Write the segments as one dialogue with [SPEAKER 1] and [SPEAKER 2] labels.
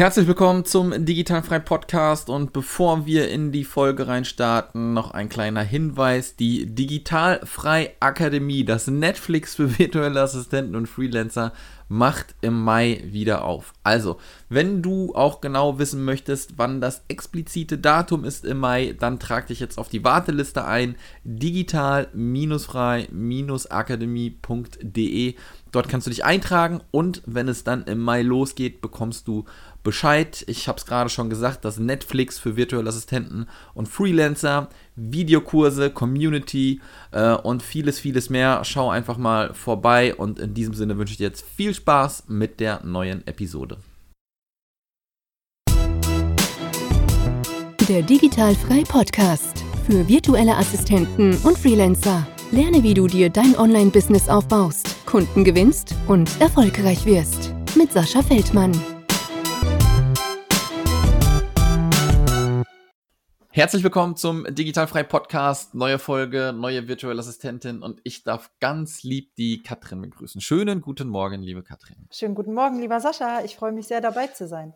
[SPEAKER 1] Herzlich willkommen zum Digitalfrei Podcast und bevor wir in die Folge reinstarten, noch ein kleiner Hinweis. Die Digitalfrei Akademie, das Netflix für virtuelle Assistenten und Freelancer, macht im Mai wieder auf. Also, wenn du auch genau wissen möchtest, wann das explizite Datum ist im Mai, dann trag dich jetzt auf die Warteliste ein. digital-frei-akademie.de Dort kannst du dich eintragen und wenn es dann im Mai losgeht, bekommst du Bescheid. Ich habe es gerade schon gesagt, das Netflix für virtuelle Assistenten und Freelancer, Videokurse, Community äh, und vieles, vieles mehr. Schau einfach mal vorbei und in diesem Sinne wünsche ich dir jetzt viel Spaß mit der neuen Episode.
[SPEAKER 2] Der Digitalfrei Podcast für virtuelle Assistenten und Freelancer. Lerne, wie du dir dein Online-Business aufbaust, Kunden gewinnst und erfolgreich wirst. Mit Sascha Feldmann.
[SPEAKER 1] Herzlich willkommen zum Digitalfrei Podcast. Neue Folge, neue virtuelle Assistentin und ich darf ganz lieb die Katrin begrüßen. Schönen guten Morgen, liebe Katrin.
[SPEAKER 3] Schönen guten Morgen, lieber Sascha. Ich freue mich sehr, dabei zu sein.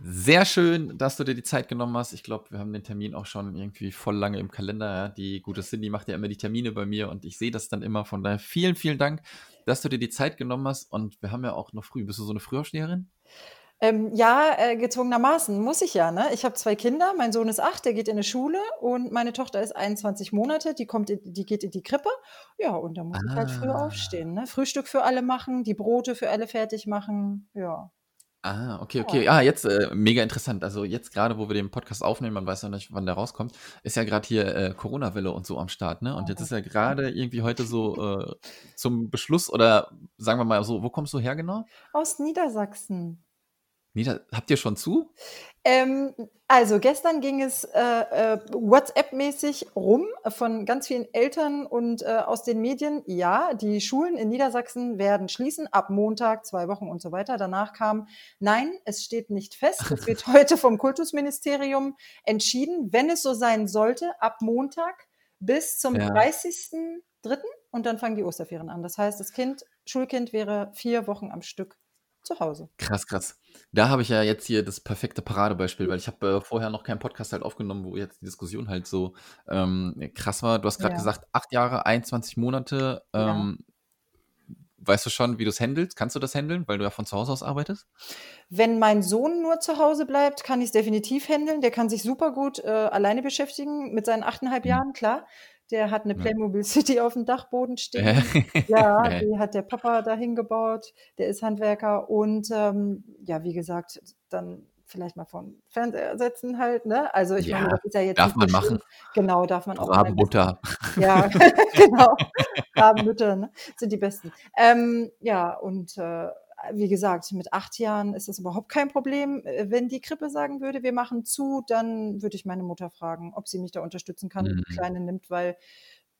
[SPEAKER 1] Sehr schön, dass du dir die Zeit genommen hast. Ich glaube, wir haben den Termin auch schon irgendwie voll lange im Kalender. Ja? Die gute Cindy macht ja immer die Termine bei mir und ich sehe das dann immer. Von daher vielen, vielen Dank, dass du dir die Zeit genommen hast. Und wir haben ja auch noch früh. Bist du so eine Frühaufsteherin?
[SPEAKER 3] Ähm, ja, äh, gezwungenermaßen muss ich ja. Ne? Ich habe zwei Kinder. Mein Sohn ist acht, der geht in eine Schule und meine Tochter ist 21 Monate. Die kommt, in, die geht in die Krippe. Ja, und da muss ah. ich halt früh ah. aufstehen. Ne? Frühstück für alle machen, die Brote für alle fertig machen. Ja.
[SPEAKER 1] Ah, okay, okay. Ah, jetzt äh, mega interessant. Also jetzt gerade, wo wir den Podcast aufnehmen, man weiß ja nicht, wann der rauskommt, ist ja gerade hier äh, Corona-Welle und so am Start, ne? Und jetzt ist ja gerade irgendwie heute so äh, zum Beschluss oder sagen wir mal so, wo kommst du her genau?
[SPEAKER 3] Aus Niedersachsen.
[SPEAKER 1] Nieder habt ihr schon zu?
[SPEAKER 3] Ähm, also gestern ging es äh, äh, WhatsApp-mäßig rum von ganz vielen Eltern und äh, aus den Medien. Ja, die Schulen in Niedersachsen werden schließen ab Montag, zwei Wochen und so weiter. Danach kam, nein, es steht nicht fest. Es wird heute vom Kultusministerium entschieden, wenn es so sein sollte, ab Montag bis zum ja. 30.03. und dann fangen die Osterferien an. Das heißt, das Kind, Schulkind wäre vier Wochen am Stück zu Hause.
[SPEAKER 1] Krass, krass. Da habe ich ja jetzt hier das perfekte Paradebeispiel, weil ich habe äh, vorher noch keinen Podcast halt aufgenommen, wo jetzt die Diskussion halt so ähm, krass war. Du hast gerade ja. gesagt, acht Jahre, 21 Monate. Ähm, ja. Weißt du schon, wie du es handelst? Kannst du das handeln, weil du ja von zu Hause aus arbeitest?
[SPEAKER 3] Wenn mein Sohn nur zu Hause bleibt, kann ich es definitiv handeln. Der kann sich super gut äh, alleine beschäftigen mit seinen achteinhalb mhm. Jahren, klar. Der hat eine Playmobil City auf dem Dachboden stehen. Ja, die hat der Papa dahin gebaut. Der ist Handwerker und ähm, ja, wie gesagt, dann vielleicht mal vom Fernseher setzen halt, ne? Also ich
[SPEAKER 1] meine, das ist ja jetzt Darf man machen.
[SPEAKER 3] Genau, darf man
[SPEAKER 1] auch. Rabenmutter.
[SPEAKER 3] Ja, genau. Rabenmütter, ne? Sind die besten. Ähm, ja, und äh, wie gesagt, mit acht Jahren ist das überhaupt kein Problem. Äh, wenn die Krippe sagen würde, wir machen zu, dann würde ich meine Mutter fragen, ob sie mich da unterstützen kann und die mhm. Kleine nimmt, weil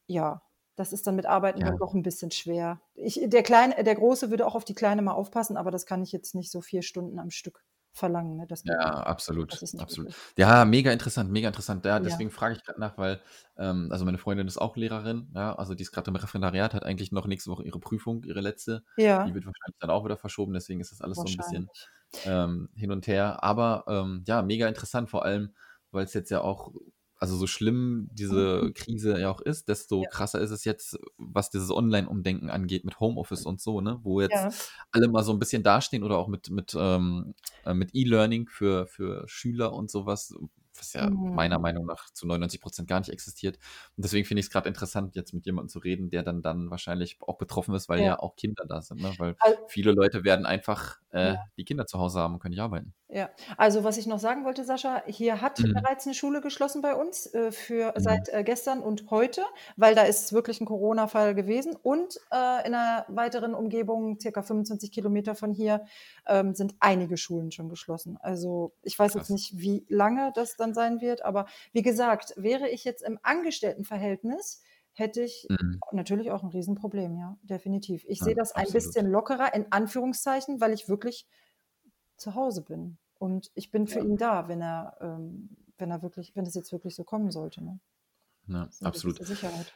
[SPEAKER 3] ja, das ist dann mit Arbeiten Ja. dann doch ein bisschen schwer. Ich, der Kleine, der Große würde auch auf die Kleine mal aufpassen, aber das kann ich jetzt nicht so vier Stunden am Stück verlangen. Ne?
[SPEAKER 1] Das, ja, absolut. Das absolut. Ja, mega interessant, mega interessant. Ja, deswegen ja. frage ich gerade nach, weil, ähm, also meine Freundin ist auch Lehrerin, ja, also die ist gerade im Referendariat, hat eigentlich noch nächste Woche ihre Prüfung, ihre letzte. Ja. Die wird wahrscheinlich dann auch wieder verschoben, deswegen ist das alles so ein bisschen ähm, hin und her. Aber ähm, ja, mega interessant, vor allem, weil es jetzt ja auch also so schlimm diese mhm. Krise ja auch ist, desto ja. krasser ist es jetzt, was dieses Online-Umdenken angeht mit Homeoffice und so, ne? Wo jetzt ja. alle mal so ein bisschen dastehen oder auch mit, mit, ähm, äh, mit E-Learning für, für Schüler und sowas, was ja mhm. meiner Meinung nach zu 99 Prozent gar nicht existiert. Und deswegen finde ich es gerade interessant, jetzt mit jemandem zu reden, der dann, dann wahrscheinlich auch betroffen ist, weil ja, ja auch Kinder da sind. Ne? Weil also, viele Leute werden einfach äh, ja. die Kinder zu Hause haben und können nicht arbeiten.
[SPEAKER 3] Ja, also was ich noch sagen wollte, Sascha, hier hat mhm. bereits eine Schule geschlossen bei uns äh, für mhm. seit äh, gestern und heute, weil da ist wirklich ein Corona-Fall gewesen. Und äh, in einer weiteren Umgebung, circa 25 Kilometer von hier, ähm, sind einige Schulen schon geschlossen. Also ich weiß Krass. jetzt nicht, wie lange das dann sein wird, aber wie gesagt, wäre ich jetzt im Angestelltenverhältnis, hätte ich mhm. natürlich auch ein Riesenproblem, ja, definitiv. Ich ja, sehe das absolut. ein bisschen lockerer, in Anführungszeichen, weil ich wirklich zu Hause bin. Und ich bin für ja. ihn da, wenn er, ähm, wenn er wirklich, wenn es jetzt wirklich so kommen sollte. Ne?
[SPEAKER 1] Ja, absolut.
[SPEAKER 3] Sicherheit.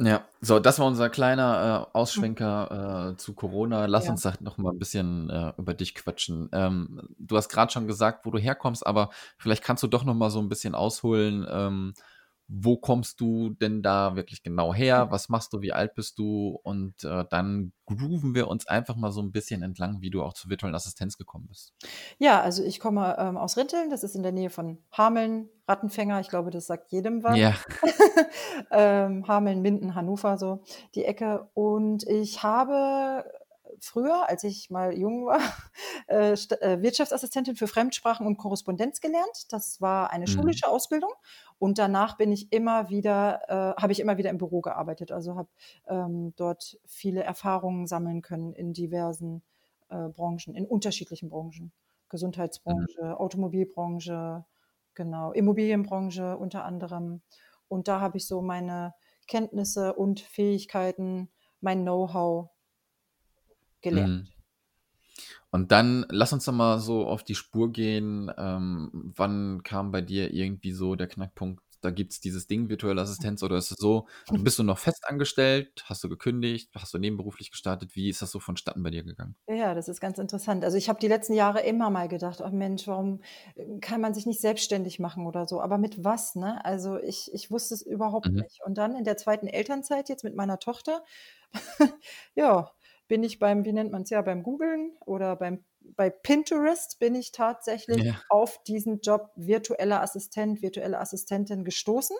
[SPEAKER 1] Ja, so, das war unser kleiner äh, Ausschwenker äh, zu Corona. Lass
[SPEAKER 3] Ja.
[SPEAKER 1] uns da noch mal ein bisschen äh, über dich quatschen. Ähm, du hast gerade schon gesagt, wo du herkommst, aber vielleicht kannst du doch noch mal so ein bisschen ausholen. Ähm, wo kommst du denn da wirklich genau her? Was machst du? Wie alt bist du? Und äh, dann grooven wir uns einfach mal so ein bisschen entlang, wie du auch zur virtuellen Assistenz gekommen bist.
[SPEAKER 3] Ja, also ich komme ähm, aus Rinteln, das ist in der Nähe von Hameln, Rattenfänger, ich glaube, das sagt jedem was.
[SPEAKER 1] Ja.
[SPEAKER 3] ähm, Hameln, Minden, Hannover, so die Ecke. Und ich habe früher, als ich mal jung war, äh, äh, Wirtschaftsassistentin für Fremdsprachen und Korrespondenz gelernt. Das war eine mhm. schulische Ausbildung. Und danach bin ich immer wieder, äh, habe ich immer wieder im Büro gearbeitet. Also habe ähm, dort viele Erfahrungen sammeln können in diversen äh, Branchen, in unterschiedlichen Branchen. Gesundheitsbranche, mhm. Automobilbranche, genau, Immobilienbranche unter anderem. Und da habe ich so meine Kenntnisse und Fähigkeiten, mein Know-how gelernt. Mhm.
[SPEAKER 1] Und dann lass uns doch mal so auf die Spur gehen. Ähm, wann kam bei dir irgendwie so der Knackpunkt? Da gibt es dieses Ding, virtuelle Assistenz, oder ist es so, du bist du noch fest angestellt, hast du gekündigt, hast du nebenberuflich gestartet? Wie ist das so vonstatten bei dir gegangen?
[SPEAKER 3] Ja, das ist ganz interessant. Also ich habe die letzten Jahre immer mal gedacht, oh Mensch, warum äh, kann man sich nicht selbstständig machen oder so? Aber mit was, ne? Also ich, ich wusste es überhaupt mhm. nicht. Und dann in der zweiten Elternzeit jetzt mit meiner Tochter, ja, bin ich beim, wie nennt man es ja, beim Googlen oder beim bei Pinterest bin ich tatsächlich ja. auf diesen Job virtueller Assistent, virtuelle Assistentin gestoßen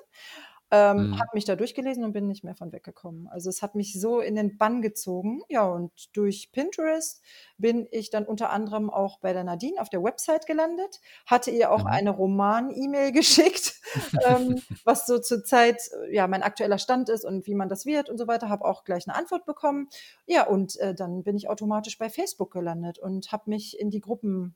[SPEAKER 3] ähm, mhm. Habe mich da durchgelesen und bin nicht mehr von weggekommen. Also es hat mich so in den Bann gezogen. Ja, und durch Pinterest bin ich dann unter anderem auch bei der Nadine auf der Website gelandet, hatte ihr auch mhm. eine Roman-E-Mail geschickt, ähm, was so zurzeit ja mein aktueller Stand ist und wie man das wird und so weiter. Habe auch gleich eine Antwort bekommen. Ja, und äh, dann bin ich automatisch bei Facebook gelandet und habe mich in die Gruppen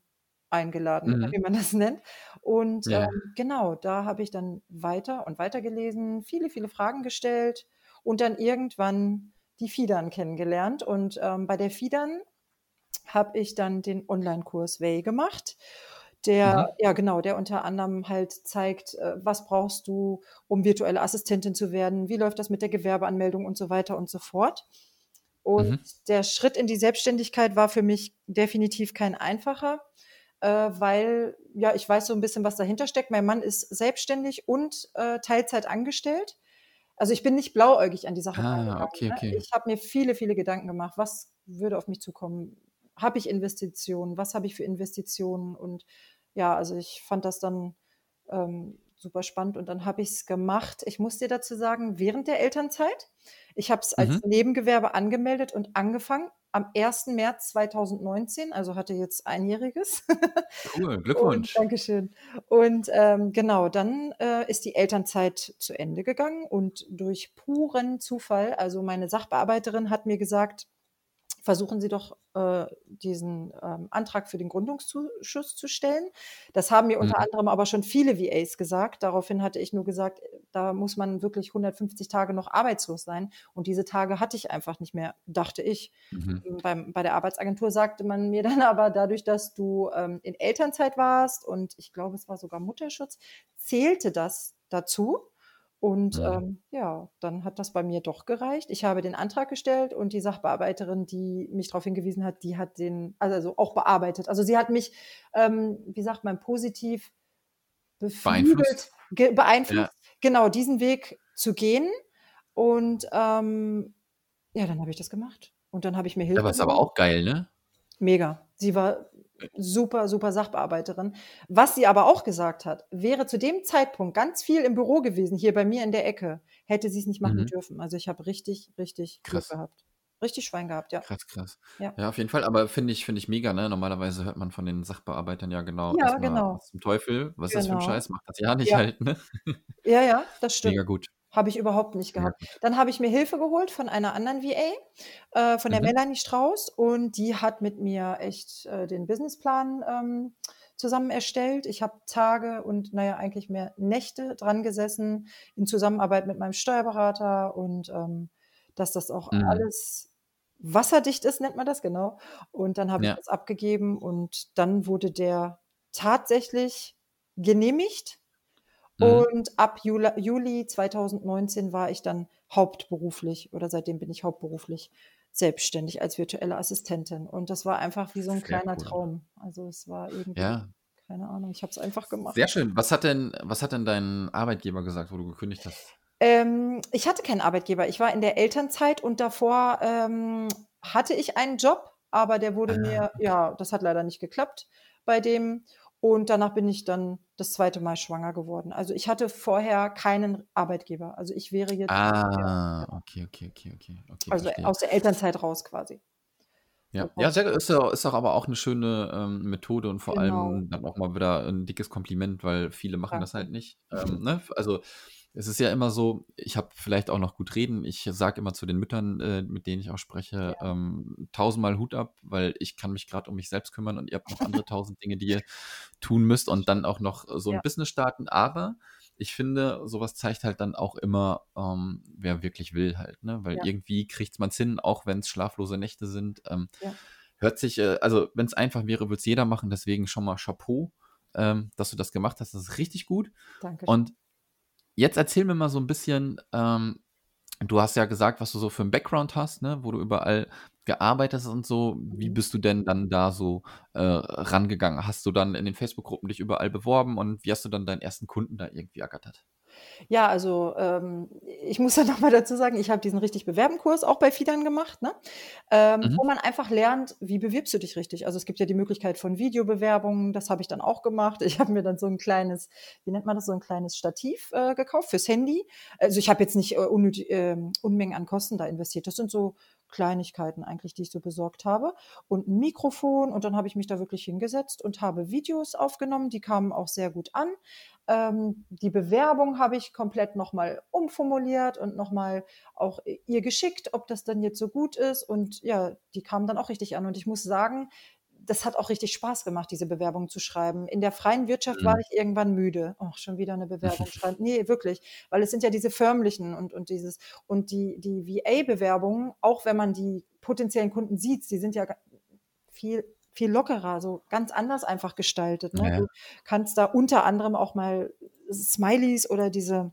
[SPEAKER 3] eingeladen, mhm. wie man das nennt. Und ja. ähm, genau, da habe ich dann weiter und weiter gelesen, viele, viele Fragen gestellt und dann irgendwann die Fidern kennengelernt. Und ähm, bei der Fidern habe ich dann den Online-Kurs Way gemacht. Der, mhm. ja genau, der unter anderem halt zeigt, äh, was brauchst du, um virtuelle Assistentin zu werden, wie läuft das mit der Gewerbeanmeldung und so weiter und so fort. Und mhm. der Schritt in die Selbstständigkeit war für mich definitiv kein einfacher weil ja, ich weiß so ein bisschen, was dahinter steckt. Mein Mann ist selbstständig und äh, Teilzeit angestellt. Also ich bin nicht blauäugig an die Sache
[SPEAKER 1] ah, okay,
[SPEAKER 3] ne?
[SPEAKER 1] okay.
[SPEAKER 3] Ich habe mir viele, viele Gedanken gemacht. Was würde auf mich zukommen? Habe ich Investitionen? Was habe ich für Investitionen? Und ja, also ich fand das dann ähm, super spannend und dann habe ich es gemacht. Ich muss dir dazu sagen, während der Elternzeit. Ich habe es als mhm. Nebengewerbe angemeldet und angefangen am 1. März 2019, also hatte jetzt einjähriges.
[SPEAKER 1] Cool, Glückwunsch.
[SPEAKER 3] Und, Dankeschön. Und ähm, genau, dann äh, ist die Elternzeit zu Ende gegangen und durch puren Zufall, also meine Sachbearbeiterin hat mir gesagt, versuchen Sie doch äh, diesen ähm, Antrag für den Gründungszuschuss zu stellen. Das haben mir unter mhm. anderem aber schon viele VAs gesagt. Daraufhin hatte ich nur gesagt, da muss man wirklich 150 Tage noch arbeitslos sein. Und diese Tage hatte ich einfach nicht mehr, dachte ich. Mhm. Ähm, beim, bei der Arbeitsagentur sagte man mir dann aber, dadurch, dass du ähm, in Elternzeit warst und ich glaube, es war sogar Mutterschutz, zählte das dazu. Und ja. Ähm, ja, dann hat das bei mir doch gereicht. Ich habe den Antrag gestellt und die Sachbearbeiterin, die mich darauf hingewiesen hat, die hat den also auch bearbeitet. Also sie hat mich, ähm, wie sagt man, positiv beflügelt, beeinflusst, beeinflusst ja. genau diesen Weg zu gehen. Und ähm, ja, dann habe ich das gemacht. Und dann habe ich mir Hilfe.
[SPEAKER 1] Aber ist aber auch geil, ne?
[SPEAKER 3] Mega. Sie war super, super Sachbearbeiterin. Was sie aber auch gesagt hat, wäre zu dem Zeitpunkt ganz viel im Büro gewesen, hier bei mir in der Ecke, hätte sie es nicht machen mhm. dürfen. Also ich habe richtig, richtig Glück gehabt. Richtig Schwein gehabt, ja.
[SPEAKER 1] Krass, krass. Ja, ja auf jeden Fall. Aber finde ich, finde ich mega, ne? Normalerweise hört man von den Sachbearbeitern ja genau,
[SPEAKER 3] ja, genau.
[SPEAKER 1] zum Teufel, was genau. ist das für ein genau. Scheiß, macht das ja nicht ja. halt, ne?
[SPEAKER 3] Ja, ja, das stimmt.
[SPEAKER 1] Mega gut.
[SPEAKER 3] Habe ich überhaupt nicht gehabt. Ja. Dann habe ich mir Hilfe geholt von einer anderen VA, äh, von der mhm. Melanie Strauß, und die hat mit mir echt äh, den Businessplan ähm, zusammen erstellt. Ich habe Tage und naja, eigentlich mehr Nächte dran gesessen in Zusammenarbeit mit meinem Steuerberater und ähm, dass das auch mhm. alles wasserdicht ist, nennt man das genau. Und dann habe ja. ich das abgegeben und dann wurde der tatsächlich genehmigt Mhm. Und ab Juli, Juli 2019 war ich dann hauptberuflich oder seitdem bin ich hauptberuflich selbstständig als virtuelle Assistentin. Und das war einfach wie so ein Sehr kleiner cool. Traum. Also es war irgendwie, ja. keine Ahnung, ich habe es einfach gemacht.
[SPEAKER 1] Sehr schön. Was hat denn, was hat denn dein Arbeitgeber gesagt, wo du gekündigt hast?
[SPEAKER 3] Ähm, ich hatte keinen Arbeitgeber. Ich war in der Elternzeit und davor ähm, hatte ich einen Job, aber der wurde ah, mir, ja, das hat leider nicht geklappt bei dem. Und danach bin ich dann das zweite Mal schwanger geworden. Also ich hatte vorher keinen Arbeitgeber. Also ich wäre jetzt.
[SPEAKER 1] Ah, okay, okay, okay, okay. okay
[SPEAKER 3] also verstehe. aus der Elternzeit raus quasi.
[SPEAKER 1] Ja, ja sehr, ist, ist auch aber auch eine schöne ähm, Methode und vor genau. allem dann auch mal wieder ein dickes Kompliment, weil viele machen Danke. das halt nicht. Ähm, ne? Also es ist ja immer so, ich habe vielleicht auch noch gut reden. Ich sage immer zu den Müttern, äh, mit denen ich auch spreche, ja. ähm, tausendmal Hut ab, weil ich kann mich gerade um mich selbst kümmern und ihr habt noch andere tausend Dinge, die ihr tun müsst und dann auch noch so ein ja. Business starten. Aber ich finde, sowas zeigt halt dann auch immer, ähm, wer wirklich will halt, ne? Weil ja. irgendwie kriegt man es hin, auch wenn es schlaflose Nächte sind. Ähm, hört sich, äh, also wenn es einfach wäre, würde es jeder machen. Deswegen schon mal Chapeau, ähm, dass du das gemacht hast. Das ist richtig gut.
[SPEAKER 3] Danke.
[SPEAKER 1] Und Jetzt erzähl mir mal so ein bisschen, ähm, du hast ja gesagt, was du so für einen Background hast, ne, wo du überall gearbeitet hast und so. Wie mhm. bist du denn dann da so äh, rangegangen? Hast du dann in den Facebook-Gruppen dich überall beworben und wie hast du dann deinen ersten Kunden da irgendwie ergattert?
[SPEAKER 3] Ja, also ähm, ich muss ja nochmal dazu sagen, ich habe diesen richtig Bewerbenkurs auch bei Fidan gemacht, ne? ähm, mhm. wo man einfach lernt, wie bewirbst du dich richtig. Also es gibt ja die Möglichkeit von Videobewerbungen, das habe ich dann auch gemacht. Ich habe mir dann so ein kleines, wie nennt man das, so ein kleines Stativ äh, gekauft fürs Handy. Also ich habe jetzt nicht äh, unnötig, äh, Unmengen an Kosten da investiert. Das sind so Kleinigkeiten eigentlich, die ich so besorgt habe. Und ein Mikrofon und dann habe ich mich da wirklich hingesetzt und habe Videos aufgenommen, die kamen auch sehr gut an. Ähm, die Bewerbung habe ich komplett nochmal umformuliert und nochmal auch ihr geschickt, ob das dann jetzt so gut ist. Und ja, die kamen dann auch richtig an. Und ich muss sagen, das hat auch richtig Spaß gemacht, diese Bewerbung zu schreiben. In der freien Wirtschaft mhm. war ich irgendwann müde. Oh, schon wieder eine Bewerbung schreiben. Nee, wirklich. Weil es sind ja diese förmlichen und, und dieses, und die, die VA-Bewerbungen, auch wenn man die potenziellen Kunden sieht, sie sind ja viel viel lockerer, so ganz anders einfach gestaltet. Ne? Ja. Du kannst da unter anderem auch mal Smileys oder diese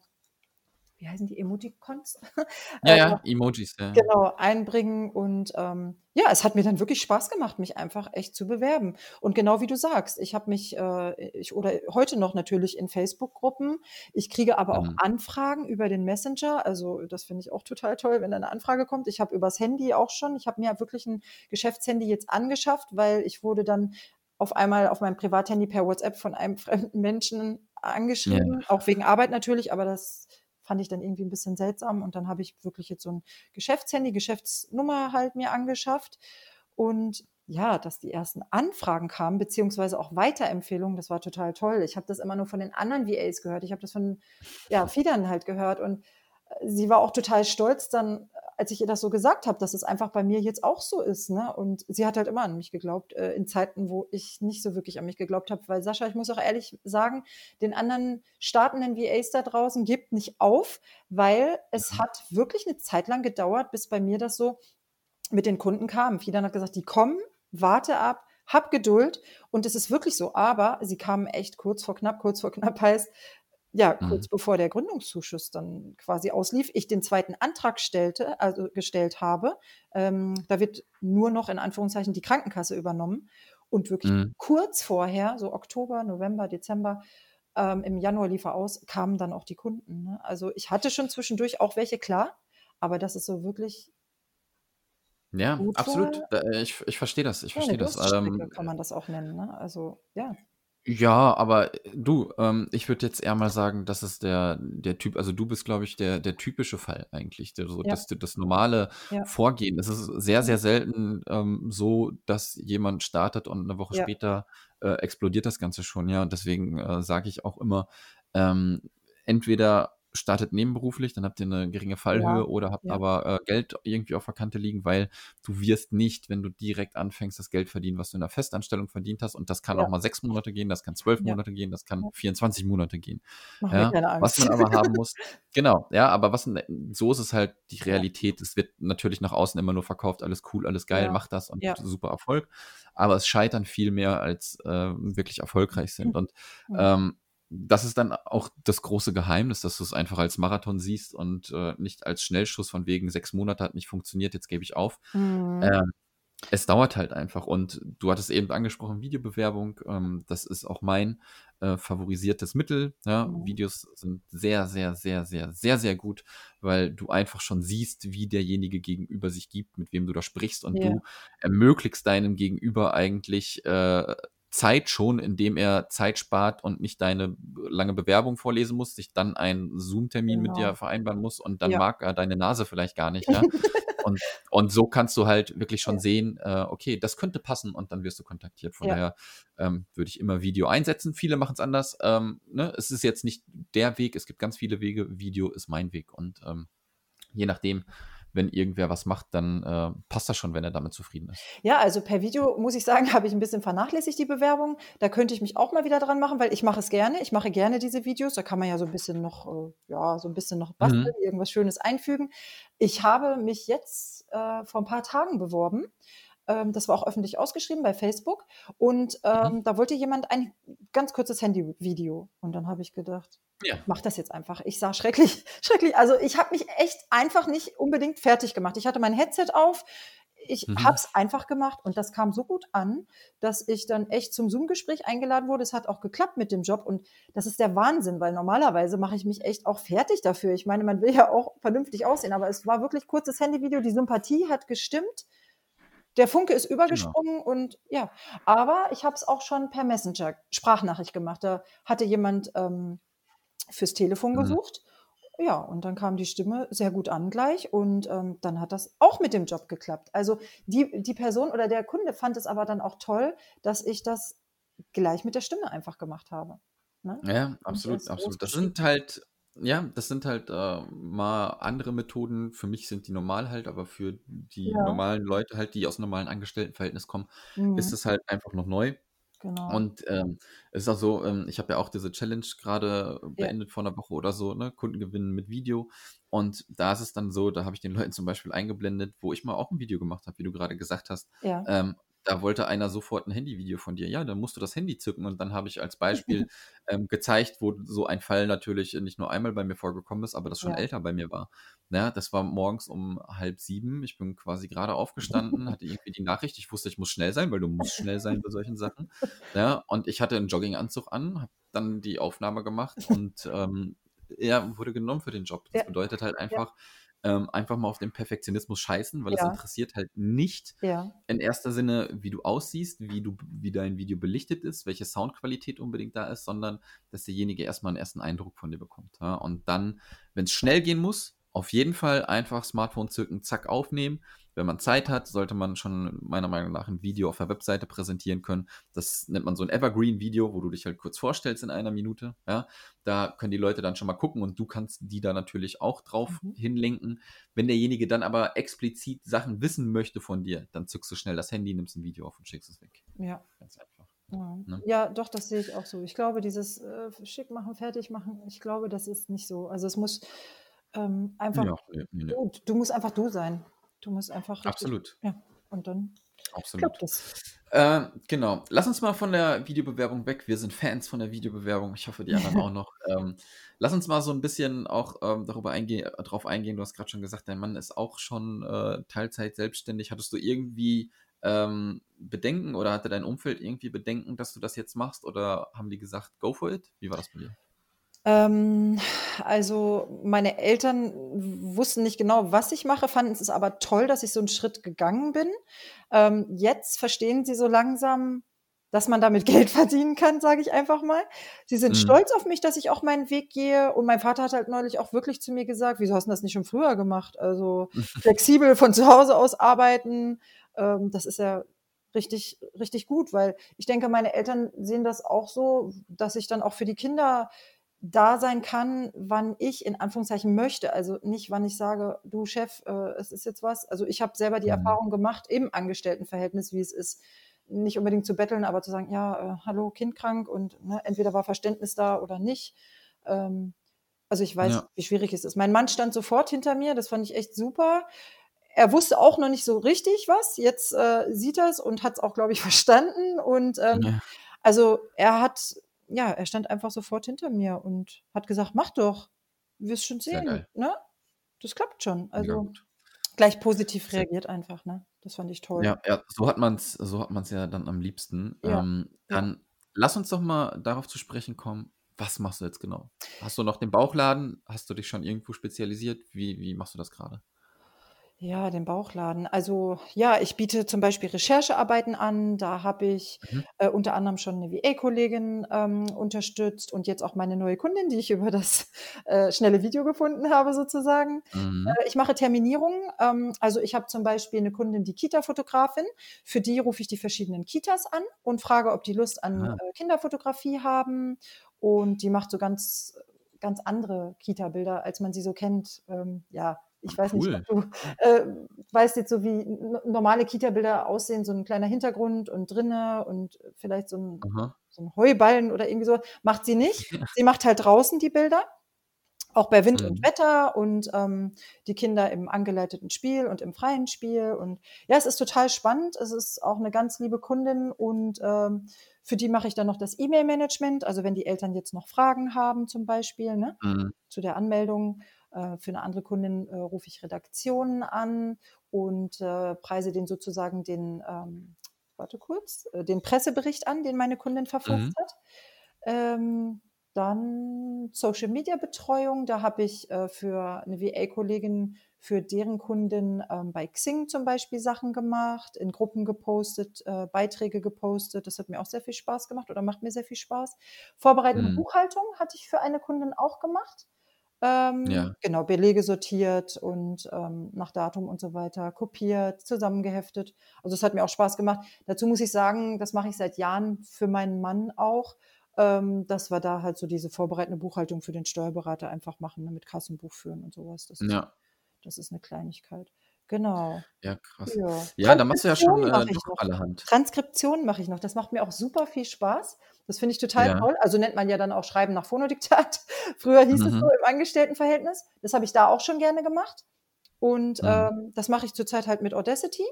[SPEAKER 3] wie heißen die Emoticons?
[SPEAKER 1] Ja, ja, äh, Emojis, ja.
[SPEAKER 3] Genau, einbringen. Und ähm, ja, es hat mir dann wirklich Spaß gemacht, mich einfach echt zu bewerben. Und genau wie du sagst, ich habe mich, äh, ich, oder heute noch natürlich in Facebook-Gruppen. Ich kriege aber auch mhm. Anfragen über den Messenger. Also das finde ich auch total toll, wenn da eine Anfrage kommt. Ich habe übers Handy auch schon, ich habe mir wirklich ein Geschäftshandy jetzt angeschafft, weil ich wurde dann auf einmal auf meinem Privathandy per WhatsApp von einem fremden Menschen angeschrieben, ja. auch wegen Arbeit natürlich, aber das fand ich dann irgendwie ein bisschen seltsam. Und dann habe ich wirklich jetzt so ein Geschäftshandy, Geschäftsnummer halt mir angeschafft. Und ja, dass die ersten Anfragen kamen, beziehungsweise auch Weiterempfehlungen, das war total toll. Ich habe das immer nur von den anderen VAs gehört. Ich habe das von ja, Fiedern halt gehört. Und äh, sie war auch total stolz dann als ich ihr das so gesagt habe, dass es einfach bei mir jetzt auch so ist. Ne? Und sie hat halt immer an mich geglaubt, äh, in Zeiten, wo ich nicht so wirklich an mich geglaubt habe. Weil Sascha, ich muss auch ehrlich sagen, den anderen startenden VAs da draußen gibt nicht auf, weil es mhm. hat wirklich eine Zeit lang gedauert, bis bei mir das so mit den Kunden kam. Fidan hat gesagt, die kommen, warte ab, hab Geduld. Und es ist wirklich so. Aber sie kamen echt kurz vor knapp. Kurz vor knapp heißt, ja, kurz mhm. bevor der Gründungszuschuss dann quasi auslief, ich den zweiten Antrag stellte, also gestellt habe. Ähm, da wird nur noch in Anführungszeichen die Krankenkasse übernommen. Und wirklich mhm. kurz vorher, so Oktober, November, Dezember, ähm, im Januar lief er aus, kamen dann auch die Kunden. Ne? Also ich hatte schon zwischendurch auch welche, klar, aber das ist so wirklich.
[SPEAKER 1] Ja, absolut. Äh, ich, ich verstehe das. Ich ja, verstehe das.
[SPEAKER 3] Ähm, kann man das auch nennen. Ne? Also ja.
[SPEAKER 1] Ja, aber äh, du, ähm, ich würde jetzt eher mal sagen, das ist der, der Typ, also du bist, glaube ich, der, der typische Fall eigentlich, der, so, Ja, das, das normale ja, Vorgehen. Es ist sehr, sehr selten ähm, so, dass jemand startet und eine Woche ja, später äh, explodiert das Ganze schon, ja. Und deswegen äh, sage ich auch immer, ähm, entweder startet nebenberuflich, dann habt ihr eine geringe Fallhöhe ja, oder habt ja. aber äh, Geld irgendwie auf der Kante liegen, weil du wirst nicht, wenn du direkt anfängst, das Geld verdienen, was du in der Festanstellung verdient hast. Und das kann ja. auch mal sechs Monate gehen, das kann zwölf Monate gehen, das kann 24 Monate gehen. Ja, was man aber haben muss, genau, ja, aber was so ist es halt die Realität. Es wird natürlich nach außen immer nur verkauft, alles cool, alles geil, mach das und super Erfolg. Aber es scheitern viel mehr, als äh, wirklich erfolgreich sind. Und ähm, das ist dann auch das große Geheimnis, dass du es einfach als Marathon siehst und äh, nicht als Schnellschuss von wegen sechs Monate hat nicht funktioniert, jetzt gebe ich auf. Mhm. Ähm, es dauert halt einfach. Und du hattest eben angesprochen, Videobewerbung. Ähm, das ist auch mein äh, favorisiertes Mittel. Ja? Mhm. Videos sind sehr, sehr, sehr, sehr, sehr, sehr gut, weil du einfach schon siehst, wie derjenige gegenüber sich gibt, mit wem du da sprichst. Und ja. du ermöglichst deinem Gegenüber eigentlich äh, Zeit schon, indem er Zeit spart und nicht deine lange Bewerbung vorlesen muss, sich dann einen Zoom-Termin genau. mit dir vereinbaren muss und dann ja. mag er deine Nase vielleicht gar nicht. Ja? und, und so kannst du halt wirklich schon ja. sehen, äh, okay, das könnte passen und dann wirst du kontaktiert. Von daher ähm, würde ich immer Video einsetzen. Viele machen es anders. Ähm, ne? Es ist jetzt nicht der Weg, es gibt ganz viele Wege. Video ist mein Weg und ähm, je nachdem, wenn irgendwer was macht, dann äh, passt das schon, wenn er damit zufrieden ist.
[SPEAKER 3] Ja, also per Video muss ich sagen, habe ich ein bisschen vernachlässigt die Bewerbung. Da könnte ich mich auch mal wieder dran machen, weil ich mache es gerne. Ich mache gerne diese Videos. Da kann man ja so ein bisschen noch, äh, ja, so ein bisschen noch basteln, mhm. irgendwas Schönes einfügen. Ich habe mich jetzt äh, vor ein paar Tagen beworben das war auch öffentlich ausgeschrieben bei Facebook. Und ähm, mhm. da wollte jemand ein ganz kurzes Handyvideo. Und dann habe ich gedacht, ja. mach das jetzt einfach. Ich sah schrecklich, schrecklich. Also ich habe mich echt einfach nicht unbedingt fertig gemacht. Ich hatte mein Headset auf. Ich mhm. habe es einfach gemacht und das kam so gut an, dass ich dann echt zum Zoom-Gespräch eingeladen wurde. Es hat auch geklappt mit dem Job und das ist der Wahnsinn, weil normalerweise mache ich mich echt auch fertig dafür. Ich meine, man will ja auch vernünftig aussehen, aber es war wirklich kurzes Handyvideo. Die Sympathie hat gestimmt der Funke ist genau. übergesprungen genau. und ja, aber ich habe es auch schon per Messenger Sprachnachricht gemacht. Da hatte jemand ähm, fürs Telefon mhm. gesucht. Ja, und dann kam die Stimme sehr gut an gleich und ähm, dann hat das auch mit dem Job geklappt. Also die, die Person oder der Kunde fand es aber dann auch toll, dass ich das gleich mit der Stimme einfach gemacht habe.
[SPEAKER 1] Ne? Ja, absolut, absolut. Das sind halt ja, das sind halt äh, mal andere Methoden. Für mich sind die normal halt, aber für die Ja. normalen Leute halt, die aus einem normalen Angestelltenverhältnis kommen, ist mhm. es halt einfach noch neu. Genau. Und ähm, es ist auch so, ähm, ich habe ja auch diese Challenge gerade Ja. beendet vor einer Woche oder so, ne? Kunden gewinnen mit Video. Und da ist es dann so, da habe ich den Leuten zum Beispiel eingeblendet, wo ich mal auch ein Video gemacht habe, wie du gerade gesagt hast.
[SPEAKER 3] Ja.
[SPEAKER 1] Ähm, da wollte einer sofort ein Handyvideo von dir. Ja, dann musst du das Handy zücken. Und dann habe ich als Beispiel ähm, gezeigt, wo so ein Fall natürlich nicht nur einmal bei mir vorgekommen ist, aber das schon ja. älter bei mir war. Ja, das war morgens um halb sieben. Ich bin quasi gerade aufgestanden, hatte irgendwie die Nachricht. Ich wusste, ich muss schnell sein, weil du musst schnell sein bei solchen Sachen. Ja, und ich hatte einen Jogginganzug an, habe dann die Aufnahme gemacht und ähm, er wurde genommen für den Job. Das ja. bedeutet halt einfach, ja ähm, einfach mal auf den Perfektionismus scheißen, weil es interessiert halt nicht
[SPEAKER 3] Ja.
[SPEAKER 1] in erster Sinne, wie du aussiehst, wie du, wie dein Video belichtet ist, welche Soundqualität unbedingt da ist, sondern dass derjenige erstmal einen ersten Eindruck von dir bekommt. Ja? Und dann, wenn es schnell gehen muss, auf jeden Fall einfach Smartphone zücken, zack, aufnehmen wenn man Zeit hat, sollte man schon meiner Meinung nach ein Video auf der Webseite präsentieren können. Das nennt man so ein Evergreen-Video, wo du dich halt kurz vorstellst in einer Minute. Ja, da können die Leute dann schon mal gucken und du kannst die da natürlich auch drauf mhm. hinlinken. Wenn derjenige dann aber explizit Sachen wissen möchte von dir, dann zückst du schnell das Handy, nimmst ein Video auf und schickst es weg.
[SPEAKER 3] Ja. Ganz einfach. Ja. Ne? ja, doch, das sehe ich auch so. Ich glaube, dieses äh, Schick machen, fertig machen, ich glaube, das ist nicht so. Also es muss ähm, einfach, ja, nee, nee. Du, du musst einfach du sein. Du musst einfach.
[SPEAKER 1] Richtig, Absolut.
[SPEAKER 3] Ja, und dann
[SPEAKER 1] Absolut. Äh, genau. Lass uns mal von der Videobewerbung weg. Wir sind Fans von der Videobewerbung. Ich hoffe, die anderen auch noch. Ähm, lass uns mal so ein bisschen auch ähm, darüber eingehen, äh, drauf eingehen. Du hast gerade schon gesagt, dein Mann ist auch schon äh, Teilzeit selbstständig. Hattest du irgendwie ähm, Bedenken oder hatte dein Umfeld irgendwie Bedenken, dass du das jetzt machst? Oder haben die gesagt, go for it? Wie war das bei dir?
[SPEAKER 3] Ähm, also, meine Eltern wussten nicht genau, was ich mache, fanden es aber toll, dass ich so einen Schritt gegangen bin. Ähm, jetzt verstehen sie so langsam, dass man damit Geld verdienen kann, sage ich einfach mal. Sie sind Mhm. stolz auf mich, dass ich auch meinen Weg gehe und mein Vater hat halt neulich auch wirklich zu mir gesagt: „Wieso hast du das nicht schon früher gemacht?“ Also, flexibel von zu Hause aus arbeiten, ähm, das ist ja richtig richtig gut, weil ich denke, meine Eltern sehen das auch so, dass ich dann auch für die Kinder da sein kann, wann ich in Anführungszeichen möchte. Also nicht, wann ich sage, du Chef, äh, es ist jetzt was. Also ich habe selber die mhm. Erfahrung gemacht im Angestelltenverhältnis, wie es ist, nicht unbedingt zu betteln, aber zu sagen, ja, äh, hallo, Kind krank und ne, entweder war Verständnis da oder nicht. Ähm, also ich weiß, ja. wie schwierig es ist. Mein Mann stand sofort hinter mir, das fand ich echt super. Er wusste auch noch nicht so richtig was. Jetzt äh, sieht er es und hat es auch, glaube ich, verstanden. Und ähm, ja. also er hat ja, er stand einfach sofort hinter mir und hat gesagt, mach doch, du wirst schon sehen, ne? Das klappt schon. Also gleich positiv reagiert einfach, ne? Das fand ich toll.
[SPEAKER 1] Ja, ja, so hat man's so hat man's ja dann am liebsten.
[SPEAKER 3] Ja,
[SPEAKER 1] Ähm,
[SPEAKER 3] ja.
[SPEAKER 1] dann lass uns doch mal darauf zu sprechen kommen, was machst du jetzt genau? Hast du noch den Bauchladen? Hast du dich schon irgendwo spezialisiert? Wie wie machst du das gerade?
[SPEAKER 3] Ja, den Bauchladen. Also, ja, ich biete zum Beispiel Recherchearbeiten an. Da habe ich,
[SPEAKER 1] Mhm.
[SPEAKER 3] äh, unter anderem schon 'ne VA-Kollegin, ähm, unterstützt und jetzt auch meine neue Kundin, die ich über das, äh, schnelle Video gefunden habe sozusagen.
[SPEAKER 1] Mhm.
[SPEAKER 3] Äh, ich mache Terminierungen. Ähm, also, ich habe zum Beispiel 'ne Kundin, die Kita-Fotografin. Für die rufe ich die verschiedenen Kitas an und frage, ob die Lust an,
[SPEAKER 1] Ah.
[SPEAKER 3] äh, Kinderfotografie haben. Und die macht so ganz ganz andere Kita-Bilder, als man sie so kennt. Ähm, ja, ich weiß nicht,
[SPEAKER 1] cool.
[SPEAKER 3] ob du, äh, weißt jetzt so, wie normale Kita-Bilder aussehen, so 'n kleiner Hintergrund und drinnen und vielleicht so 'n
[SPEAKER 1] Aha.
[SPEAKER 3] so 'n Heuballen oder irgendwie so. Macht sie nicht. Sie macht halt draußen die Bilder, auch bei Wind und
[SPEAKER 1] Mhm.
[SPEAKER 3] Wetter und, ähm, die Kinder im angeleiteten Spiel und im freien Spiel. Und ja, es ist total spannend. Es ist auch 'ne ganz liebe Kundin und, ähm, für die mache ich dann noch das E-Mail-Management. Also, wenn die Eltern jetzt noch Fragen haben zum Beispiel, ne,
[SPEAKER 1] Mhm.
[SPEAKER 3] zu der Anmeldung. Äh, für 'ne andere Kundin, äh, rufe ich Redaktionen an und, äh, preise denen sozusagen den, ähm warte kurz, den Pressebericht an, den meine Kundin verfasst
[SPEAKER 1] Mhm.
[SPEAKER 3] hat. Ähm, dann Social-Media-Betreuung. Da habe ich, äh, für 'ne VA-Kollegin für deren Kunden, ähm, bei Xing zum Beispiel Sachen gemacht, in Gruppen gepostet, äh, Beiträge gepostet. Das hat mir auch sehr viel Spaß gemacht oder macht mir sehr viel Spaß. Vorbereitende
[SPEAKER 1] Mhm.
[SPEAKER 3] Buchhaltung hatte ich für eine Kundin auch gemacht. Ähm,
[SPEAKER 1] Ja.
[SPEAKER 3] genau, Belege sortiert und, ähm, nach Datum und so weiter kopiert, zusammengeheftet. Also, es hat mir auch Spaß gemacht. Dazu muss ich sagen, das mache ich seit Jahren für meinen Mann auch, ähm, dass wir da halt so diese vorbereitende Buchhaltung für den Steuerberater einfach machen, ne, mit Kassenbuch führen und so was. Das ist
[SPEAKER 1] Ja.
[SPEAKER 3] das ist 'ne Kleinigkeit. Genau.
[SPEAKER 1] Ja, krass.
[SPEAKER 3] Ja.
[SPEAKER 1] Ja, da machst du ja schon, äh,
[SPEAKER 3] noch.
[SPEAKER 1] allerhand.
[SPEAKER 3] Transkription mache ich noch. Das macht mir auch super viel Spaß. Das finde ich total
[SPEAKER 1] Ja.
[SPEAKER 3] toll. Also, nennt man ja dann auch Schreiben nach Phonodiktat. Früher hieß es so
[SPEAKER 1] Mhm.
[SPEAKER 3] im Angestelltenverhältnis. Das habe ich da auch schon gerne gemacht. Und,
[SPEAKER 1] Mhm.
[SPEAKER 3] ähm, das mache ich zurzeit halt mit Audacity.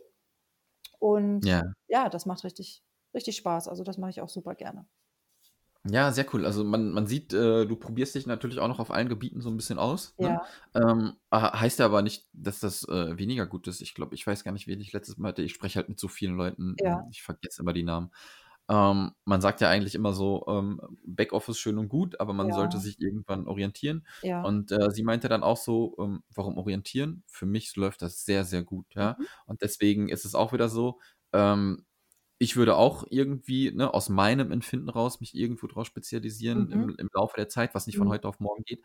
[SPEAKER 3] Und
[SPEAKER 1] Ja.
[SPEAKER 3] ja, das macht richtig richtig Spaß. Also, das mache ich auch super gerne.
[SPEAKER 1] Ja, sehr cool. Also, man man sieht, äh, du probierst dich natürlich auch noch auf allen Gebieten so 'n bisschen aus, ne?
[SPEAKER 3] Ja.
[SPEAKER 1] Ähm, ha heißt ja aber nicht, dass das, äh, weniger gut ist. Ich glaube ich weiß gar nicht, wen ich letztes Mal hatte. Ich spreche halt mit so vielen Leuten,
[SPEAKER 3] Ja.
[SPEAKER 1] ich vergesse immer die Namen. Ähm, man sagt ja eigentlich immer so, ähm, Backoffice schön und gut, aber man sollte
[SPEAKER 3] Ja.
[SPEAKER 1] sich irgendwann orientieren.
[SPEAKER 3] Ja.
[SPEAKER 1] Und, äh, sie meinte dann auch so, ähm: „Warum orientieren? Für mich läuft das sehr, sehr gut“, ja?
[SPEAKER 3] Mhm.
[SPEAKER 1] Und deswegen ist es auch wieder so, ähm, ich würde auch irgendwie, ne, aus meinem Empfinden raus mich irgendwo drauf spezialisieren
[SPEAKER 3] Mhm.
[SPEAKER 1] im im Laufe der Zeit, was nicht von
[SPEAKER 3] Mhm.
[SPEAKER 1] heute auf morgen geht.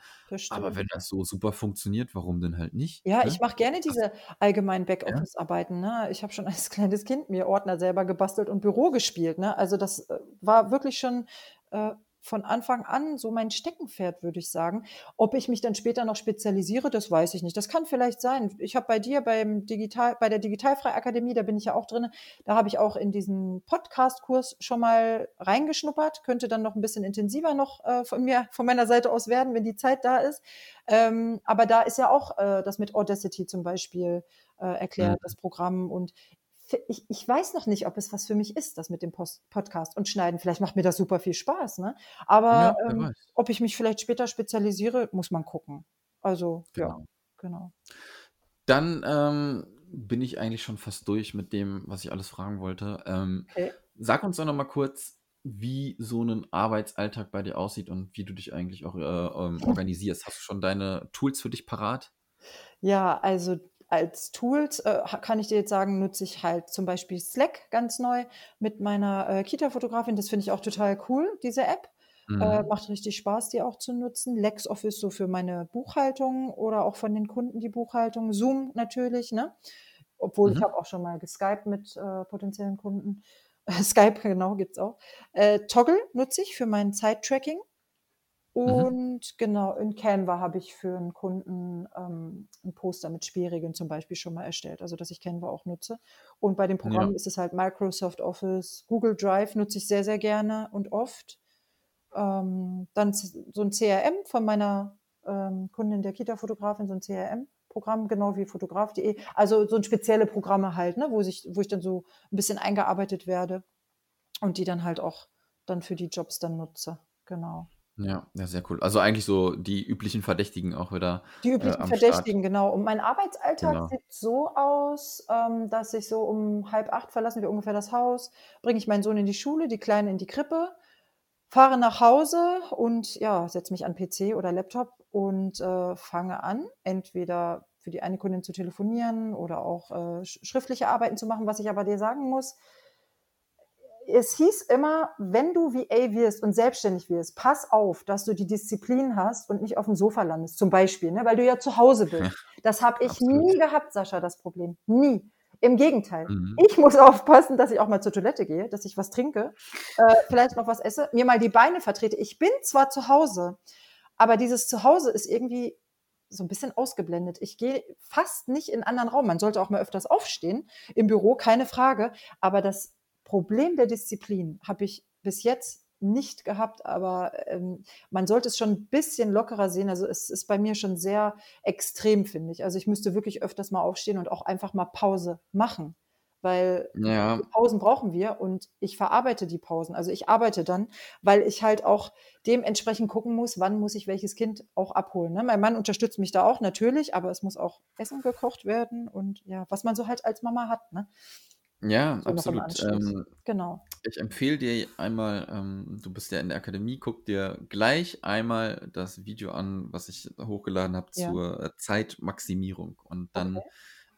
[SPEAKER 1] Aber wenn das so super funktioniert, warum denn halt nicht,
[SPEAKER 3] Ja, ich
[SPEAKER 1] ne?
[SPEAKER 3] mache gerne diese allgemeinen. Backoffice-Arbeiten, ne? Ich habe schon als kleines Kind mir Ordner selber gebastelt und Büro gespielt, ne? Also, das, äh, war wirklich schon, äh, von Anfang an so mein Steckenpferd, würde ich sagen. Ob ich mich dann später noch spezialisiere, das weiß ich nicht. Das kann vielleicht sein. Ich habe bei dir beim Digital bei der Digitalfrei-Akademie, da bin ich ja auch drinne, da habe ich auch in diesen Podcast-Kurs schon mal reingeschnuppert, könnte dann noch 'n bisschen intensiver noch, äh, von mir von meiner Seite aus werden, wenn die Zeit da ist. Ähm, aber da ist ja auch, äh, das mit Audacity zum Beispiel, äh, erklärt,
[SPEAKER 1] Mhm.
[SPEAKER 3] das Programm. Und ich ich weiß noch nicht, ob es was für mich ist, das mit dem Post Podcast und Schneiden. Vielleicht macht mir das super viel Spaß, ne? Aber,
[SPEAKER 1] Ja,
[SPEAKER 3] ähm, ob ich mich vielleicht später spezialisiere, muss man gucken. Also, ja,
[SPEAKER 1] Genau.
[SPEAKER 3] genau.
[SPEAKER 1] Dann, ähm, bin ich eigentlich schon fast durch mit dem, was ich alles fragen wollte. Ähm,
[SPEAKER 3] Okay.
[SPEAKER 1] sag uns doch noch mal kurz, wie so 'nen Arbeitsalltag bei dir aussieht und wie du dich eigentlich auch, äh, ähm, organisierst. Hast du schon deine Tools für dich parat?
[SPEAKER 3] Ja, also, als Tools, äh, kann ich dir jetzt sagen, nutze ich halt zum Beispiel Slack ganz neu mit meiner, äh, Kita-Fotografin. Das finde ich auch total cool, diese App. Äh,
[SPEAKER 1] Mhm.
[SPEAKER 3] macht richtig Spaß, die auch zu nutzen. LexOffice so für meine Buchhaltung oder auch von den Kunden die Buchhaltung. Zoom natürlich, ne? Obwohl ich
[SPEAKER 1] Mhm.
[SPEAKER 3] habe auch schon mal geskypt mit, äh, potenziellen Kunden. Skype, genau, gibt's auch. Äh, Toggl nutze ich für mein Zeittracking.
[SPEAKER 1] Mhm.
[SPEAKER 3] Und genau, in Canva habe ich für 'n Kunden, ähm, 'n Poster mit Spielregeln zum Beispiel schon mal erstellt, also, dass ich Canva auch nutze. Und bei den
[SPEAKER 1] Ja.
[SPEAKER 3] Programmen ist es halt Microsoft Office. Google Drive nutze ich sehr, sehr gerne und oft. Ähm, dann so 'n CRM von meiner, ähm, Kundin, der Kita-Fotografin, so 'n CRM-Programm, genau wie Fotograf.de. Also, so spezielle Programme halt, ne, wo sich wo ich dann so 'n bisschen eingearbeitet werde und die dann halt auch dann für die Jobs dann nutze. Genau.
[SPEAKER 1] Ja, ja, sehr cool. Also eigentlich so die üblichen Verdächtigen auch wieder
[SPEAKER 3] Die
[SPEAKER 1] äh,
[SPEAKER 3] üblichen
[SPEAKER 1] am
[SPEAKER 3] Verdächtigen,
[SPEAKER 1] Start.
[SPEAKER 3] genau. Und mein Arbeitsalltag
[SPEAKER 1] Genau.
[SPEAKER 3] sieht so aus, ähm, dass ich so um halb acht verlassen wir ungefähr das Haus, bringe ich meinen Sohn in die Schule, die Kleine in die Krippe, fahre nach Hause und ja, setze mich an PC oder Laptop und äh, fange an, entweder für die eine Kundin zu telefonieren oder auch äh, schriftliche Arbeiten zu machen. Was ich aber dir sagen muss, es hieß immer, wenn du VA wirst und selbstständig wirst, pass auf, dass du die Disziplin hast und nicht auf dem Sofa landest, zum Beispiel, ne, weil du ja zu Hause bist. Das habe ich Absolut. nie gehabt, Sascha, das Problem. Nie. Im Gegenteil. Mhm. Ich muss aufpassen, dass ich auch mal zur Toilette gehe, dass ich was trinke, äh, vielleicht noch was esse, mir mal die Beine vertrete. Ich bin zwar zu Hause, aber dieses Zuhause ist irgendwie so ein bisschen ausgeblendet. Ich gehe fast nicht in einen anderen Raum. Man sollte auch mal öfters aufstehen im Büro, keine Frage. Aber das Problem der Disziplin habe ich bis jetzt nicht gehabt, aber ähm, man sollte es schon ein bisschen lockerer sehen. Also es ist bei mir schon sehr extrem, finde ich. Also ich müsste wirklich öfters mal aufstehen und auch einfach mal Pause machen, weil
[SPEAKER 1] ja.
[SPEAKER 3] Pausen brauchen wir und ich verarbeite die Pausen. Also ich arbeite dann, weil ich halt auch dementsprechend gucken muss, wann muss ich welches Kind auch abholen. Ne? Mein Mann unterstützt mich da auch natürlich, aber es muss auch Essen gekocht werden und ja, was man so halt als Mama hat. Ne?
[SPEAKER 1] Ja, so absolut. Ähm,
[SPEAKER 3] genau.
[SPEAKER 1] Ich empfehle dir einmal, ähm, du bist ja in der Akademie, guck dir gleich einmal das Video an, was ich hochgeladen habe
[SPEAKER 3] Ja.
[SPEAKER 1] zur äh, Zeitmaximierung. Und dann
[SPEAKER 3] Okay.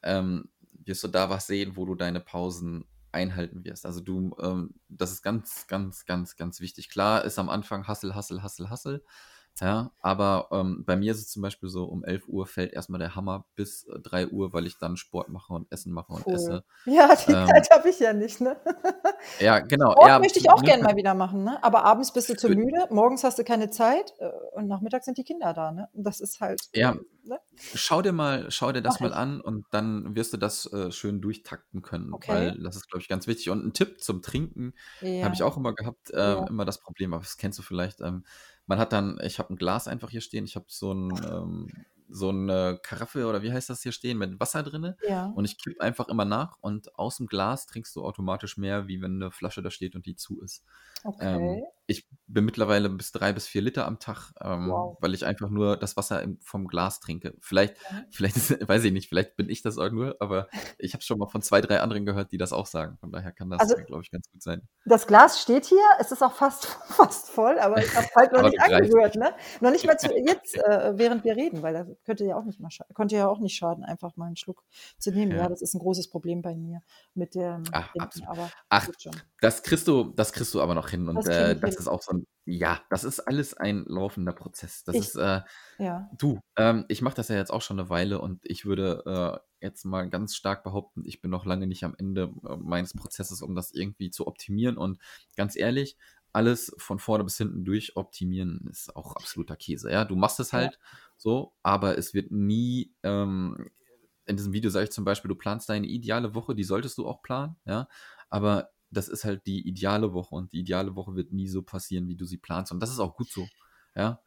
[SPEAKER 1] ähm, wirst du da was sehen, wo du deine Pausen einhalten wirst. Also du, ähm, das ist ganz, ganz, ganz, ganz wichtig. Klar ist am Anfang Hassel, Hassel, Hassel, Hassel. Ja, aber ähm, bei mir ist es zum Beispiel so, um 11 Uhr fällt erstmal der Hammer bis äh, 3 Uhr, weil ich dann Sport mache und Essen mache und
[SPEAKER 3] Cool.
[SPEAKER 1] esse.
[SPEAKER 3] Ja, die
[SPEAKER 1] Ähm,
[SPEAKER 3] Zeit habe ich ja nicht, ne?
[SPEAKER 1] ja, genau.
[SPEAKER 3] Sport
[SPEAKER 1] Ja,
[SPEAKER 3] möchte ich auch
[SPEAKER 1] ne,
[SPEAKER 3] gerne mal wieder machen, ne? Aber abends bist du zu müde, morgens hast du keine Zeit äh, und nachmittags sind die Kinder da, ne? Und das ist halt,
[SPEAKER 1] Ja.
[SPEAKER 3] ne?
[SPEAKER 1] Schau dir mal, schau dir das
[SPEAKER 3] Mach
[SPEAKER 1] mal
[SPEAKER 3] ich.
[SPEAKER 1] an und dann wirst du das äh, schön durchtakten können,
[SPEAKER 3] Okay.
[SPEAKER 1] weil das ist, glaube ich, ganz wichtig. Und ein Tipp zum Trinken habe ich
[SPEAKER 3] Ja,
[SPEAKER 1] auch immer gehabt, äh,
[SPEAKER 3] ja.
[SPEAKER 1] immer das Problem, aber das kennst du vielleicht. Ähm, man hat dann, ich habe ein Glas einfach hier stehen, ich habe so ein, ähm, so eine Karaffe oder wie heißt das hier stehen mit Wasser drinne
[SPEAKER 3] Ja.
[SPEAKER 1] und ich kipp einfach immer nach und aus dem Glas trinkst du automatisch mehr, wie wenn eine Flasche da steht und die zu ist. Ähm,
[SPEAKER 3] Okay.
[SPEAKER 1] Ich bin mittlerweile bis drei bis vier Liter am Tag, ähm,
[SPEAKER 3] Wow.
[SPEAKER 1] weil ich einfach nur das Wasser im, vom Glas trinke. Vielleicht,
[SPEAKER 3] Ja.
[SPEAKER 1] vielleicht ist, weiß ich nicht, vielleicht bin ich das auch nur, aber ich habe schon mal von zwei, drei anderen gehört, die das auch sagen. Von daher kann das,
[SPEAKER 3] Also
[SPEAKER 1] glaube ich, ganz gut sein.
[SPEAKER 3] das Glas steht hier, es ist auch fast, fast voll, aber ich habe halt noch nicht angerührt, ne? Noch nicht mal zu, jetzt, äh, während wir reden, weil das könnte ja auch nicht mal könnte ja auch nicht schaden, einfach mal einen Schluck zu nehmen. Ja,
[SPEAKER 1] Ja.
[SPEAKER 3] das ist ein großes Problem bei mir mit dem Trinken,
[SPEAKER 1] absolut.
[SPEAKER 3] aber
[SPEAKER 1] Ach, das kriegst du, das kriegst du aber noch hin. Und
[SPEAKER 3] Das
[SPEAKER 1] äh, das ist auch so ein, ja, das ist alles ein laufender Prozess. Das
[SPEAKER 3] Ich,
[SPEAKER 1] ist, äh,
[SPEAKER 3] ja,
[SPEAKER 1] du, ähm, ich mache das ja jetzt auch schon eine Weile und ich würde äh, jetzt mal ganz stark behaupten, ich bin noch lange nicht am Ende äh, meines Prozesses, um das irgendwie zu optimieren. Und ganz ehrlich, alles von vorne bis hinten durch optimieren ist auch absoluter Käse. Ja, du machst es
[SPEAKER 3] ja,
[SPEAKER 1] halt so, aber es wird nie, ähm, in diesem Video sage ich zum Beispiel, du planst deine ideale Woche, die solltest du auch planen, ja, aber das ist halt die ideale Woche und die ideale Woche wird nie so passieren, wie du sie planst und das ist auch gut so, ja.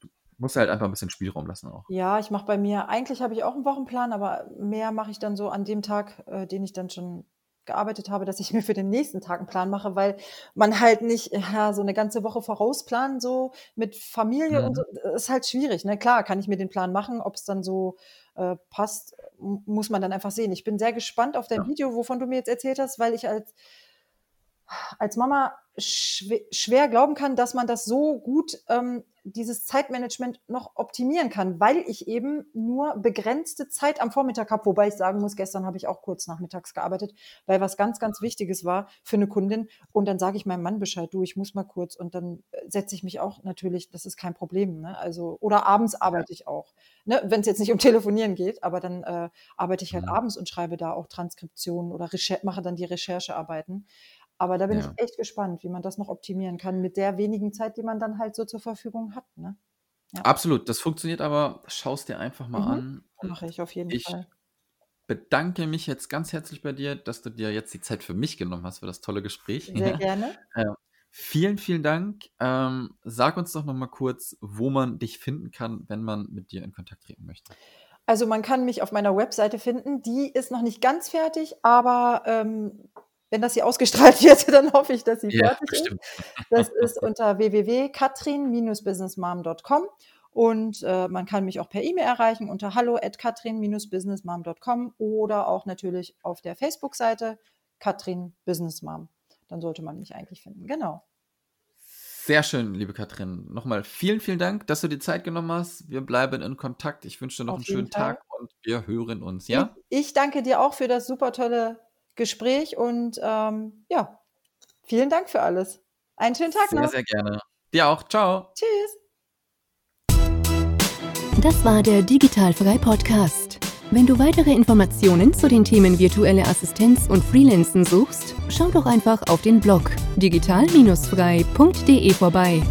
[SPEAKER 1] Du musst halt einfach ein bisschen Spielraum lassen auch.
[SPEAKER 3] Ja, ich mache bei mir, eigentlich habe ich auch einen Wochenplan, aber mehr mache ich dann so an dem Tag, äh, den ich dann schon gearbeitet habe, dass ich mir für den nächsten Tag einen Plan mache, weil man halt nicht ja, so eine ganze Woche vorausplanen, so mit Familie und so,
[SPEAKER 1] Mhm.
[SPEAKER 3] das ist halt schwierig. Ne? Klar, kann ich mir den Plan machen, ob es dann so äh, passt, muss man dann einfach sehen. Ich bin sehr gespannt auf dein
[SPEAKER 1] Ja.
[SPEAKER 3] Video, wovon du mir jetzt erzählt hast, weil ich als als Mama schwer, schwer glauben kann, dass man das so gut, ähm, dieses Zeitmanagement noch optimieren kann, weil ich eben nur begrenzte Zeit am Vormittag habe. Wobei ich sagen muss, gestern habe ich auch kurz nachmittags gearbeitet, weil was ganz, ganz Wichtiges war für eine Kundin. Und dann sage ich meinem Mann Bescheid, du, ich muss mal kurz. Und dann äh, setze ich mich auch natürlich, das ist kein Problem. Ne? Also, oder abends arbeite ich auch. Ne? Wenn es jetzt nicht um Telefonieren geht, aber dann äh, arbeite ich halt abends und schreibe da auch Transkriptionen oder Recher mache dann die Recherchearbeiten. Aber da bin
[SPEAKER 1] Ja.
[SPEAKER 3] ich echt gespannt, wie man das noch optimieren kann mit der wenigen Zeit, die man dann halt so zur Verfügung hat. Ne? Ja.
[SPEAKER 1] Absolut, das funktioniert aber, schau es dir einfach mal
[SPEAKER 3] Mhm.
[SPEAKER 1] an.
[SPEAKER 3] Mache ich auf jeden
[SPEAKER 1] ich
[SPEAKER 3] Fall.
[SPEAKER 1] bedanke mich jetzt ganz herzlich bei dir, dass du dir jetzt die Zeit für mich genommen hast, für das tolle Gespräch.
[SPEAKER 3] Sehr gerne.
[SPEAKER 1] Äh, vielen, vielen Dank. Ähm, sag uns doch noch mal kurz, wo man dich finden kann, wenn man mit dir in Kontakt treten möchte.
[SPEAKER 3] Also man kann mich auf meiner Webseite finden. Die ist noch nicht ganz fertig, aber ähm, wenn das hier ausgestrahlt wird, dann hoffe ich, dass sie ja, fertig bestimmt. ist. Das ist unter www.katrin-businessmom.com und äh, man kann mich auch per E-Mail erreichen unter hallo at katrin-businessmom.com oder auch natürlich auf der Facebook-Seite Katrin Business Mom. Dann sollte man mich eigentlich finden. Genau.
[SPEAKER 1] Sehr schön, liebe Katrin. Nochmal vielen, vielen Dank, dass du dir Zeit genommen hast. Wir bleiben in Kontakt. Ich wünsche dir noch Auf einen schönen Fall. Tag und wir hören uns, ja?
[SPEAKER 3] Ich, ich, danke dir auch für das super tolle Gespräch und ähm, ja, vielen Dank für alles. Einen schönen Tag
[SPEAKER 1] sehr,
[SPEAKER 3] noch.
[SPEAKER 1] Sehr, sehr gerne. Dir auch. Ciao.
[SPEAKER 3] Tschüss.
[SPEAKER 2] Das war der Digitalfrei Podcast. Wenn du weitere Informationen zu den Themen virtuelle Assistenz und Freelancen suchst, schau doch einfach auf den Blog digital-frei.de vorbei.